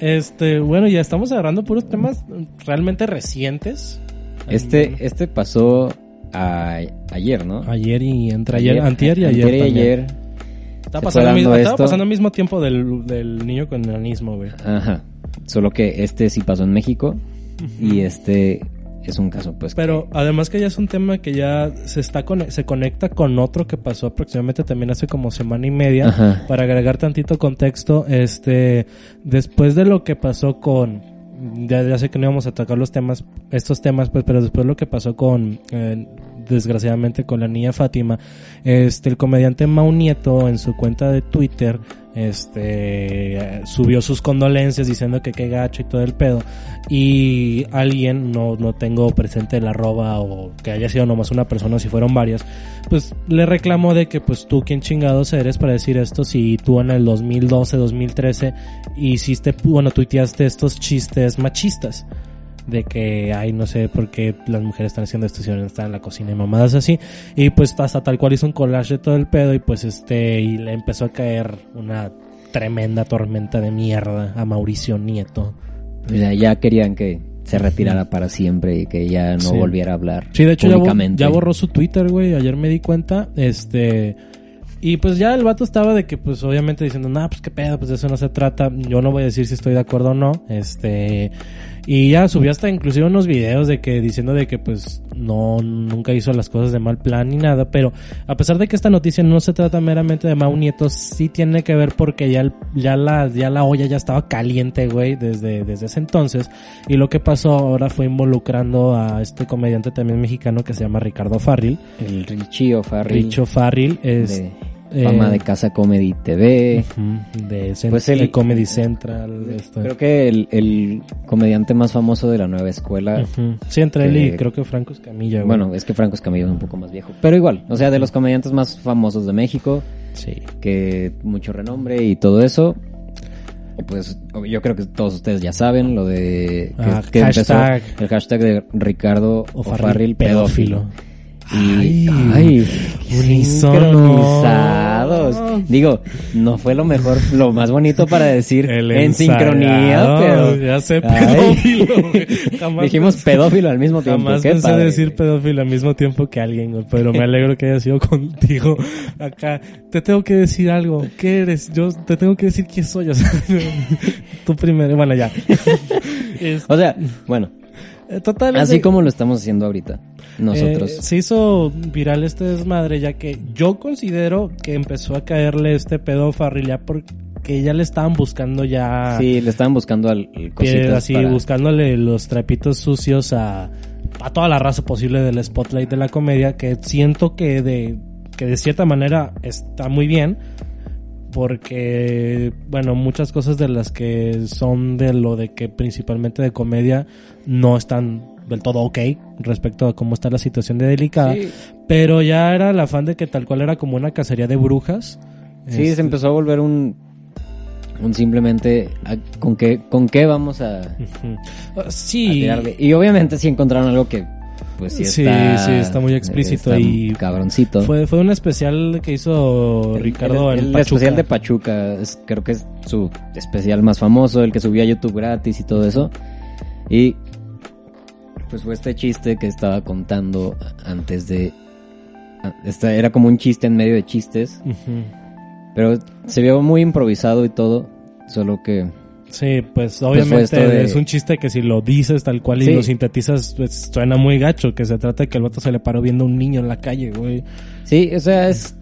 Este, bueno, ya estamos agarrando puros temas realmente recientes. Este, este pasó a- ayer, ¿no? Ayer y entre ayer, antier y ayer. Antier y ayer. Pasando, mismo, estaba pasando al mismo tiempo del, del niño con enanismo, güey. Ajá. Solo que este sí pasó en México y este es un caso, pues. Pero además que ya es un tema que ya se está con- se conecta con otro que pasó aproximadamente también hace como semana y media. Ajá. Para agregar tantito contexto, este, después de lo que pasó con, ya, ya sé que no íbamos a atacar los temas, estos temas, pues, pero después lo que pasó con, eh, desgraciadamente con la niña Fátima, este, el comediante Mau Nieto en su cuenta de Twitter, este, subió sus condolencias diciendo que qué gacho y todo el pedo. Y alguien, no, no tengo presente el arroba o que haya sido nomás una persona, si fueron varias, pues le reclamó de que pues tú quién chingados eres para decir esto si tú en el 2012, 2013 hiciste, bueno, tuiteaste estos chistes machistas de que, ay, no sé por qué las mujeres están haciendo esto si no están en la cocina y mamadas así. Y pues hasta tal cual hizo un collage de todo el pedo y pues este, y le empezó a caer una tremenda tormenta de mierda a Mauricio Nieto. O sea, ya querían que se retirara para siempre y que ya no Sí. volviera a hablar Sí, de hecho ya borró su Twitter, güey. Ayer me di cuenta. Este. Y pues ya el vato estaba de que, pues obviamente diciendo, nah, pues qué pedo, pues de eso no se trata. Yo no voy a decir si estoy de acuerdo o no. Este. Y ya subió hasta inclusive unos videos de que, diciendo de que pues no, nunca hizo las cosas de mal plan ni nada. Pero a pesar de que esta noticia no se trata meramente de Mau Nieto, sí tiene que ver porque ya, el- ya la, ya la olla ya estaba caliente, güey, desde, desde ese entonces. Y lo que pasó ahora fue involucrando a este comediante también mexicano que se llama Ricardo Farril. El Richie O'Farrill. Richo Farril es... de fama eh, de Casa Comedy TV. de, Cent- Pues el- Comedy Central. este. Creo que el, el comediante más famoso de la nueva escuela. Sí, entre él y creo que Franco Escamilla, güey. Bueno, es que Franco Escamillo es un poco más viejo. Pero igual, o sea, de los comediantes más famosos de México, Sí. que mucho renombre y todo eso. Pues yo creo que todos ustedes ya saben lo de que, Ah, que empezó hashtag. el hashtag de Ricardo O'Farrill O'Farrill pedófilo. Ay, ay, sincronizados. Digo, no fue lo mejor, lo más bonito para decir El en sincronía, pero Ya sé, pedófilo. Jamás dijimos pensé- pedófilo al mismo tiempo. Jamás pensé padre, decir pedófilo al mismo tiempo que alguien, güey, pero me alegro que haya sido contigo acá. Te tengo que decir algo. ¿Qué eres? Yo te tengo que decir quién soy. O sea, tú primero. Bueno, ya. Es- O sea, bueno, eh, total. así como lo estamos haciendo ahorita, nosotros. Eh, se hizo viral este desmadre ya que yo considero que empezó a caerle este pedo Farril ya porque ya le estaban buscando ya sí, le estaban buscando al, al así para- buscándole los trapitos sucios a, a toda la raza posible del spotlight de la comedia que siento que de que de cierta manera está muy bien porque, bueno, muchas cosas de las que son de lo de que principalmente de comedia no están del todo ok respecto a cómo está la situación de delicada, Sí. pero ya era el afán de que tal cual era como una cacería de brujas. Sí, Este, se empezó a volver un, un simplemente a- con qué con qué vamos a, Sí, tirarle. Y obviamente sí encontraron algo que pues sí está sí, está muy explícito está y- cabroncito. fue, fue un especial que hizo El- Ricardo el, en el especial de Pachuca, es- creo que es su especial más famoso, el que subió a YouTube gratis y todo eso. Y pues fue este chiste que estaba contando antes de... Este era como un chiste en medio de chistes, pero se vio muy improvisado y todo, solo que... Sí, pues fue obviamente de- es un chiste que si lo dices tal cual y Sí. lo sintetizas, pues, suena muy gacho, que se trata de que el vato se le paró viendo a un niño en la calle, güey. Sí, o sea, es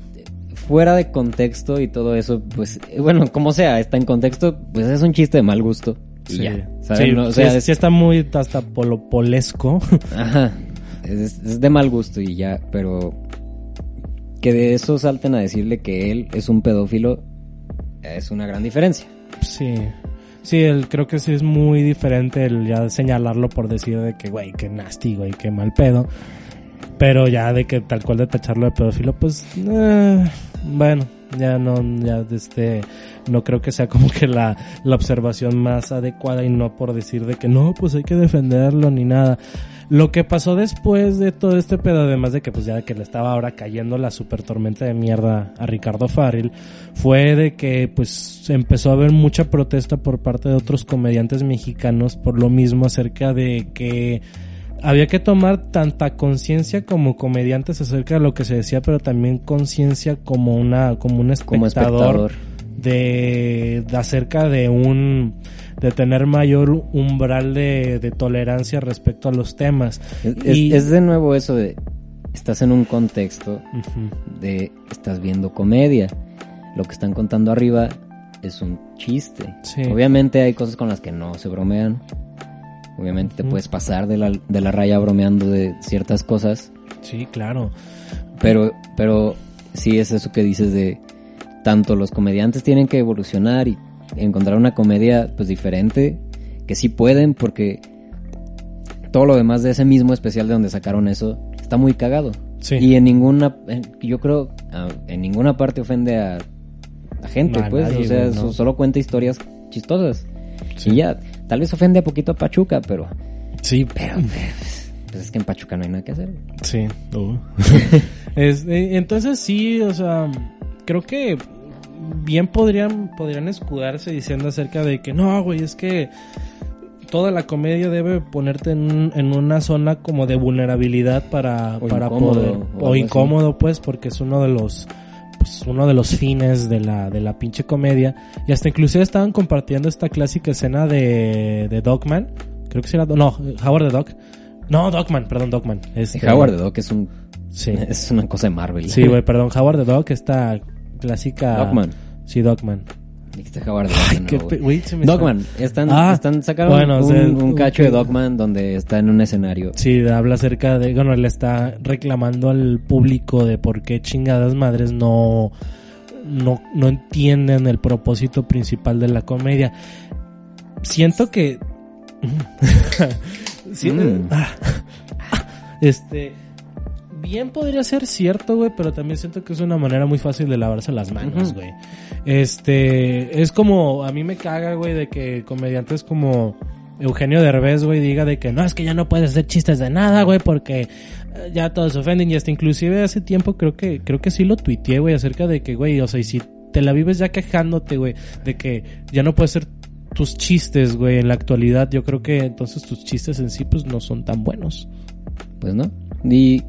fuera de contexto y todo eso, pues bueno, como sea, está en contexto, pues es un chiste de mal gusto. Y Sí, ya, sí, No, o sí sea, es- sí está muy hasta polopolesco. Ajá. Es, es de mal gusto y ya, pero que de eso salten a decirle que él es un pedófilo es una gran diferencia. sí. Sí, el, creo que sí es muy diferente el ya señalarlo por decir de que, güey, qué nasty, güey, qué mal pedo. Pero ya de que tal cual de tacharlo de pedófilo, pues, eh, bueno, ya no, ya este, no creo que sea como que la, la observación más adecuada y no por decir de que no, pues hay que defenderlo ni nada. Lo que pasó después de todo este pedo, además de que pues ya que le estaba ahora cayendo la super tormenta de mierda a Ricardo Farrell, fue de que pues empezó a haber mucha protesta por parte de otros comediantes mexicanos por lo mismo acerca de que había que tomar tanta conciencia como comediantes acerca de lo que se decía, pero también conciencia como una como un Como espectador, espectador. De, de acerca de un de tener mayor umbral de, de tolerancia respecto a los temas. Es, Y- es de nuevo eso de estás en un contexto de estás viendo comedia. Lo que están contando arriba es un chiste. Sí. Obviamente hay cosas con las que no se bromean. Obviamente te puedes pasar de la, de la raya bromeando de ciertas cosas. Sí, claro. Pero, pero sí es eso que dices de tanto los comediantes tienen que evolucionar y encontrar una comedia pues diferente, que sí pueden porque todo lo demás de ese mismo especial de donde sacaron eso está muy cagado. Sí. Y en ninguna, yo creo, en ninguna parte ofende a, a gente, No, pues, nadie, o sea, no. solo cuenta historias chistosas. Sí. Y ya, tal vez ofende a poquito a Pachuca, pero, Sí, pero, pues, es que en Pachuca no hay nada que hacer. Sí. Uh. Es- entonces sí, o sea, creo que bien podrían, podrían escudarse diciendo acerca de que no, güey, es que toda la comedia debe ponerte en, en una zona como de vulnerabilidad para, O para incómodo, poder, o así. incómodo pues, porque es uno de los pues, uno de los fines de la, de la pinche comedia. Y hasta inclusive estaban compartiendo esta clásica escena de, de Dogman. Creo que sí era, no, Howard the Dog. No, Dogman, perdón, Dogman. Este, Howard the Duck es un, Sí. es una cosa de Marvel. Sí, güey, perdón, Howard the Dog, esta clásica... Dogman. Sí, Dogman. Dijiste Howard Dogman, están, Ah, están sacaron bueno, o un, sea, un cacho de. Dogman donde está en un escenario. Sí, habla acerca de, bueno, le está reclamando al público de por qué chingadas madres no, no, no entienden el propósito principal de la comedia. Siento que, Sí, Mm. ah, este, bien podría ser cierto, güey, pero también siento que es una manera muy fácil de lavarse las manos, güey. Este, es como, a mí me caga, güey, de que comediantes como Eugenio Derbez, güey, diga de que no, es que ya no puedes hacer chistes de nada, güey, porque eh, ya todos se ofenden y hasta inclusive hace tiempo creo que, creo que sí lo tuiteé, güey, acerca de que, güey, o sea, y si te la vives ya quejándote, güey, de que ya no puedes hacer tus chistes, güey, en la actualidad, yo creo que entonces tus chistes en sí, pues no son tan buenos. Pues no. Y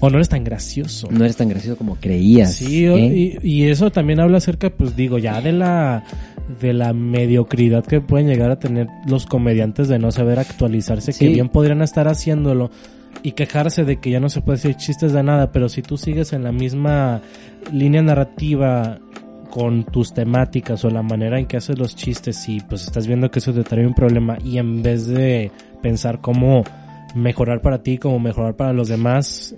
O no eres tan gracioso. no eres tan gracioso como creías. Sí, ¿eh? y, y eso también habla acerca, pues digo, ya de la de la mediocridad que pueden llegar a tener los comediantes de no saber actualizarse, que bien podrían estar haciéndolo y quejarse de que ya no se puede hacer chistes de nada, pero si tú sigues en la misma línea narrativa con tus temáticas o la manera en que haces los chistes y pues estás viendo que eso te trae un problema y en vez de pensar cómo mejorar para ti, como mejorar para los demás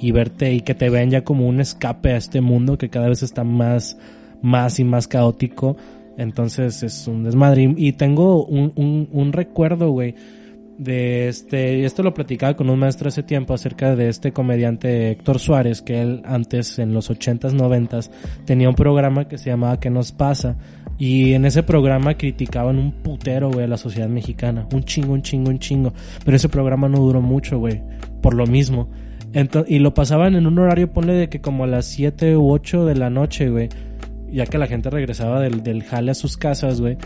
y verte y que te vean ya como un escape a este mundo que cada vez está más más y más caótico. Entonces es un desmadre. Y, tengo un, un, un recuerdo, güey, de este, esto lo platicaba con un maestro hace tiempo acerca de este comediante Héctor Suárez, que él antes en los 80s, 90s tenía un programa que se llamaba ¿Qué nos pasa? Y en ese programa criticaban un putero, güey, a la sociedad mexicana. Un chingo, un chingo, un chingo. Pero ese programa no duró mucho, güey. Por lo mismo. Ento- y lo pasaban en un horario, ponle de que como a las 7 u 8 de la noche, güey. Ya que la gente regresaba del, del jale a sus casas, güey.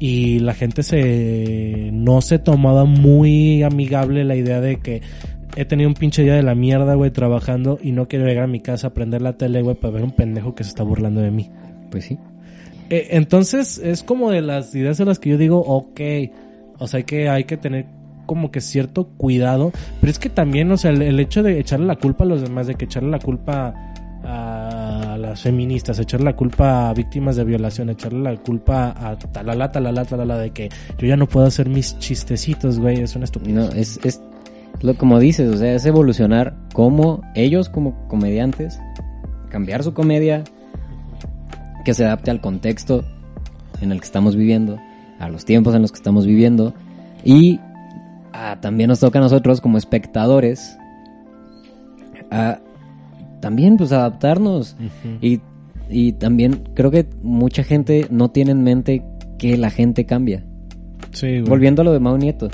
Y la gente se... No se tomaba muy amigable la idea de que he tenido un pinche día de la mierda, güey, trabajando y no quiero llegar a mi casa a prender la tele, güey, para ver un pendejo que se está burlando de mí. Pues sí. Eh, entonces es como de las ideas en las que yo digo, ok, o sea, hay que, hay que tener como que cierto cuidado, pero es que también, o sea, el, hecho de echarle la culpa a los demás, de que echarle la culpa a las feministas, echarle la culpa a víctimas de violación, echarle la culpa a talala, talala, talala, de que yo ya no puedo hacer mis chistecitos, güey, es una estupidez. No, es, es lo como dices, o sea, es evolucionar como ellos como comediantes, cambiar su comedia, que se adapte al contexto en el que estamos viviendo, a los tiempos en los que estamos viviendo, y ah, también nos toca a nosotros como espectadores a también pues adaptarnos y, y también creo que mucha gente no tiene en mente que la gente cambia. Sí, güey. Volviendo a lo de Mao Nieto.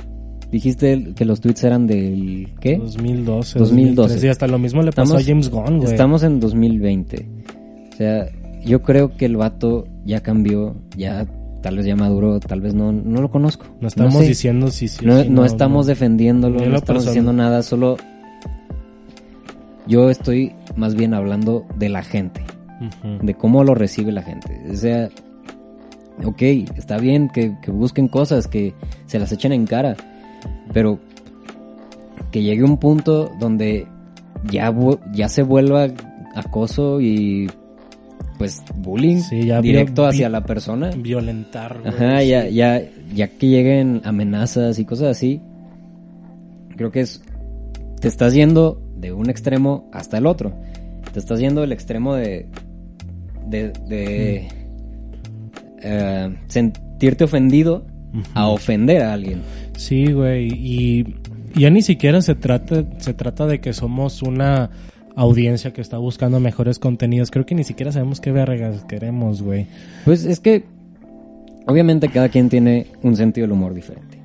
Dijiste que los tweets eran del ¿qué? 2012, 2012. 2013, y hasta lo mismo le pasó Estamos- a James Gunn, güey. Estamos en 2020. O sea, yo creo que el vato ya cambió, ya tal vez ya maduró, tal vez no, no lo conozco. No estamos sé. diciendo si sí. no, sí, no estamos defendiéndolo, no estamos diciendo nada, solo yo estoy más bien hablando de la gente, de cómo lo recibe la gente. O sea, ok, está bien que, que busquen cosas, que se las echen en cara, pero que llegue un punto donde ya, ya se vuelva acoso y pues bullying Sí, ya directo hacia la persona. Violentar, güey. Ajá, ya, sí. ya, ya que lleguen amenazas y cosas así, creo que es, te estás yendo de un extremo hasta el otro. Te estás yendo del extremo de, de, de eh, sentirte ofendido a ofender a alguien. Sí, güey. Y ya ni siquiera se trata, se trata de que somos una audiencia que está buscando mejores contenidos. Creo que ni siquiera sabemos qué vergas queremos, güey. Pues es que, obviamente cada quien tiene un sentido del humor diferente.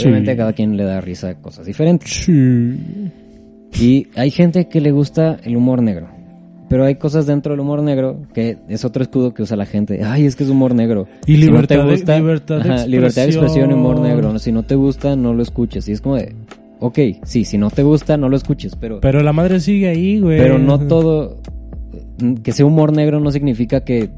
Obviamente a cada quien le da risa cosas diferentes. Sí. Y hay gente que le gusta el humor negro. Pero hay cosas dentro del humor negro que es otro escudo que usa la gente. Ay, es que es humor negro. Y Si no libertad de- libertad de ajá, libertad de expresión y humor negro. Si no te gusta, no lo escuches. Y es como de, ok, sí, si no te gusta, no lo escuches. Pero, Pero la madre sigue ahí, güey. pero no todo, que sea humor negro no significa que,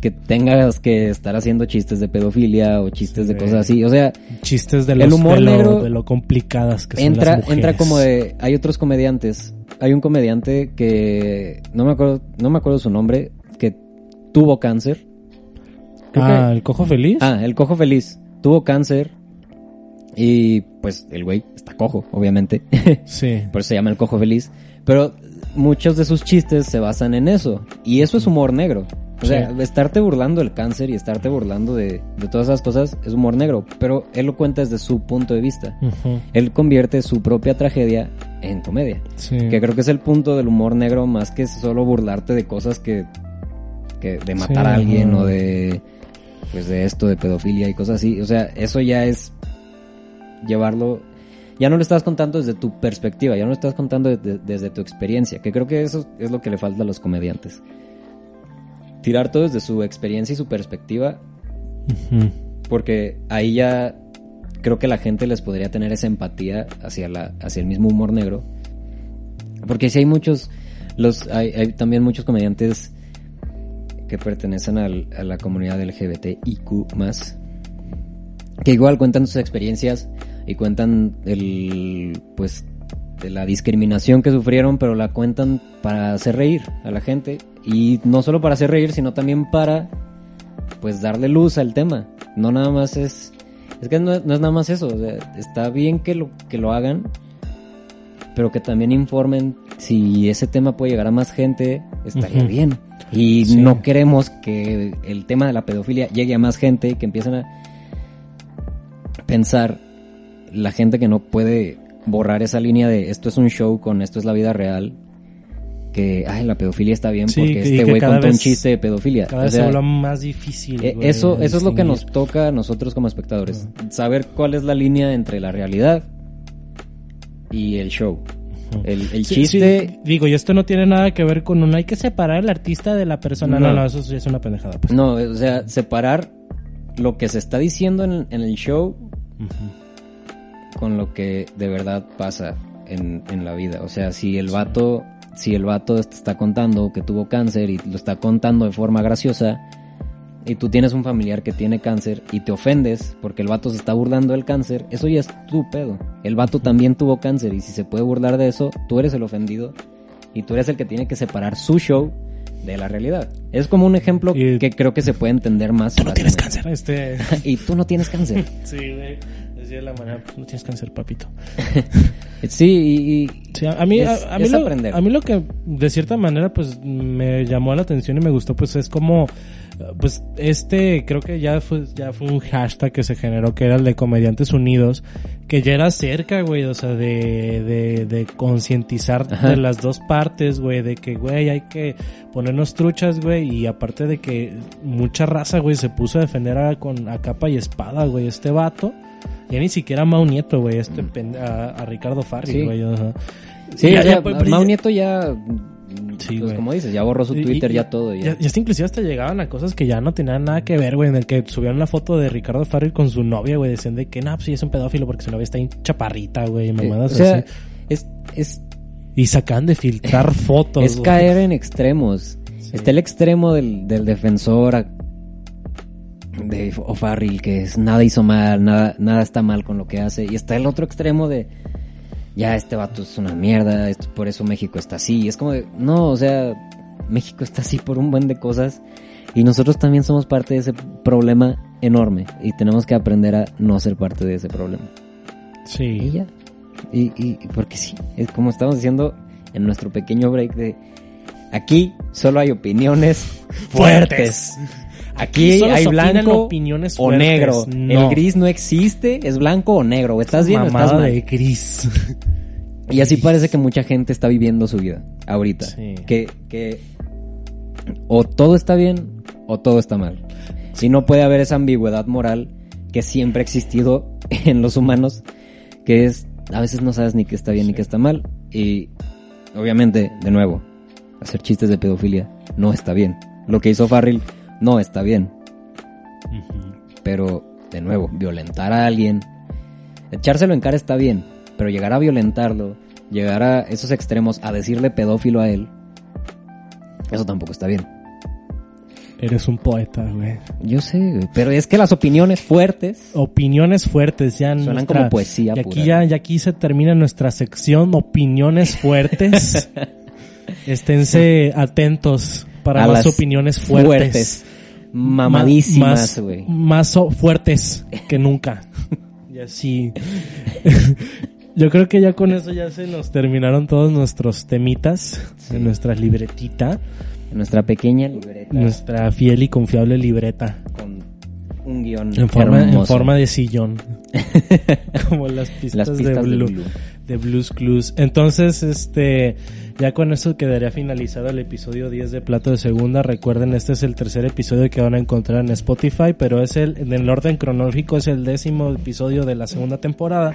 que tengas que estar haciendo chistes de pedofilia o chistes de cosas así. O sea, Chistes de, El los, humor de, lo, negro de lo complicadas que son entra, las mujeres. entra como de, hay otros comediantes. Hay un comediante que, no me acuerdo, no me acuerdo su nombre, que tuvo cáncer. Creo que- Ah, el cojo feliz. Ah, el cojo feliz. Tuvo cáncer. Y pues el güey está cojo, obviamente. Sí. Por eso se llama el cojo feliz. Pero muchos de sus chistes se basan en eso. Y eso es humor negro. O sea, Sí. estarte burlando del cáncer y estarte burlando de, de todas esas cosas es humor negro. Pero él lo cuenta desde su punto de vista. Él convierte su propia tragedia en comedia. Sí. Que creo que es el punto del humor negro más que solo burlarte de cosas que... que de matar Sí, a alguien o de... Pues de esto, de pedofilia y cosas así. O sea, eso ya es llevarlo... Ya no lo estás contando desde tu perspectiva, ya no lo estás contando desde, desde tu experiencia, que creo que eso es lo que le falta a los comediantes. Tirar todo desde su experiencia y su perspectiva, porque ahí ya creo que la gente les podría tener esa empatía hacia, la, hacia el mismo humor negro. Porque si hay muchos, los, hay, hay también muchos comediantes que pertenecen al- a la comunidad LGBTIQ que igual cuentan sus experiencias y cuentan el, pues, de la discriminación que sufrieron, pero la cuentan para hacer reír a la gente. Y no solo para hacer reír, sino también para, pues, darle luz al tema. No nada más es, es que no, no es nada más eso. o sea, está bien que lo, que lo hagan, pero que también informen si ese tema puede llegar a más gente, estaría bien. Y Sí. no queremos que el tema de la pedofilia llegue a más gente, que empiecen a pensar la gente que no puede borrar esa línea de esto es un show con esto es la vida real. Que, ay, la pedofilia está bien Sí, porque este güey contó un vez- chiste de pedofilia. Cada O vez sea, se vuelve más difícil. eh, güey, eso, eso es lo que nos toca a nosotros como espectadores. Saber cuál es la línea entre la realidad y el show. El, el Sí, chiste... sí, digo, y esto no tiene nada que ver con un hay que separar al artista de la persona. No, No. no, eso sí es una pendejada. Pues. No, o sea, separar lo que se está diciendo en, en el show. Con lo que de verdad pasa en, en la vida. O sea, si el vato, si el vato te está contando que tuvo cáncer y lo está contando de forma graciosa, y tú tienes un familiar que tiene cáncer y te ofendes porque el vato se está burlando del cáncer, eso ya es tu pedo. El vato también tuvo cáncer y si se puede burlar de eso, tú eres el ofendido y tú eres el que tiene que separar su show de la realidad. Es como un ejemplo Y- que creo que se puede entender más. Tú no tienes cáncer. Este. y tú no tienes cáncer. sí, güey. Decía de la manera, pues no tienes cáncer, papito. Sí, y, Sí, a, mí, Es- a, a mí lo, a mí lo que de cierta manera pues me llamó la atención y me gustó pues es como pues este creo que ya fue ya fue un hashtag que se generó que era el de comediantes unidos que ya era cerca güey o sea de de, de concientizar de las dos partes güey de que güey hay que ponernos truchas güey y aparte de que mucha raza güey se puso a defender a, con a capa y espada güey este vato ya ni siquiera a Mau Nieto, güey, este pende- a, a Ricardo Farri, Sí. güey. ajá. Sí, Ya- ya, pues, Mau Nieto ya, Sí, pues como dices, ya borró su Twitter, y- ya todo. Ya. Ya, ya hasta inclusive hasta llegaban a cosas que ya no tenían nada que ver, güey, en el que subieron la foto de Ricardo Farrell con su novia, güey, decían de que, no, pues sí es un pedófilo porque su novia está en chaparrita, güey, y mamadas o sea, así. es, es, Y sacan de filtrar fotos, es caer en extremos. Sí. Está el extremo del, del defensor de O'Farrill, que es nada hizo mal, nada, nada está mal con lo que hace. Y está el otro extremo de ya este vato es una mierda, esto- por eso México está así. Y es como de, no, o sea, México está así por un buen de cosas. Y nosotros también somos parte de ese problema enorme. Y tenemos que aprender a no ser parte de ese problema. Y Sí. ya. Y, y porque sí, es como estamos diciendo en nuestro pequeño break de aquí solo hay opiniones fuertes. Aquí Solo hay blanco opiniones o fuertes, negro. no. El gris no existe, es blanco o negro. O estás bien o estás mal. de gris. Y así parece que mucha gente está viviendo su vida ahorita. Sí. Que, que o todo está bien o todo está mal. Y no puede haber esa ambigüedad moral que siempre ha existido en los humanos, que es a veces no sabes ni qué está bien ni qué está mal. Y obviamente, de nuevo, hacer chistes de pedofilia no está bien. Lo que hizo Farrell no está bien. Pero, de nuevo, violentar a alguien, echárselo en cara está bien, pero llegar a violentarlo, llegar a esos extremos, a decirle pedófilo a él, eso tampoco está bien. Eres un poeta, güey. Yo sé, pero es que las opiniones fuertes Opiniones fuertes, ya Suenan nuestra- como poesía Y aquí pura. ya, ya aquí se termina nuestra sección opiniones fuertes. Esténse atentos para más las opiniones fuertes. mamadísimas, Más- güey. Más fuertes que nunca. y así. Yo creo que ya con eso ya se nos terminaron todos nuestros temitas Sí. en nuestra libretita, Nuestra pequeña libreta nuestra fiel y confiable libreta. con un guion En forma, en de sillón. Como las pistas, Las pistas de, de Blue, Blue. De Blues Clues. Entonces, este, ya con eso quedaría finalizado el episodio 10 de Plato de Segunda. Recuerden, este es el tercer episodio que van a encontrar en Spotify, pero es el, en el orden cronológico es el décimo episodio de la segunda temporada.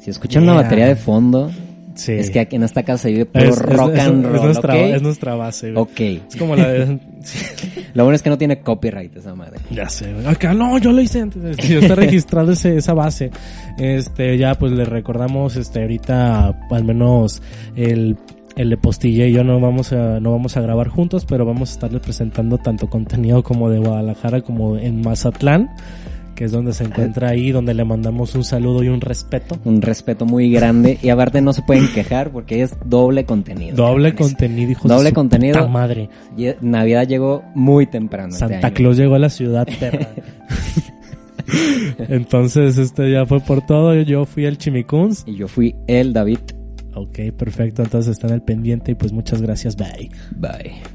Si escuchan Yeah. una batería de fondo, Sí. es que aquí en esta casa vive puro es, rock es- and es roll, es nuestra base, güey. Ok. Es como la de... Lo bueno es que no tiene copyright esa madre. Ya sé, güey. Acá no, yo lo hice antes. de- Ya está registrado ese, esa base. Este, ya pues les recordamos, este, ahorita al menos el, el de Postilla y yo no vamos a, no vamos a grabar juntos, pero vamos a estarles presentando tanto contenido como de Guadalajara como en Mazatlán, que es donde se encuentra ahí, donde le mandamos un saludo y un respeto. Un respeto muy grande y aparte no se pueden quejar porque es doble contenido. Doble contenido, hijos Doble de su contenido. puta madre. Y Navidad llegó muy temprano. este Santa año. Claus llegó a la ciudad, perra. Entonces, este ya fue por todo. Yo fui el Chimicuns. Y yo fui el David. Ok, perfecto. Entonces están al pendiente y pues muchas gracias. Bye. Bye.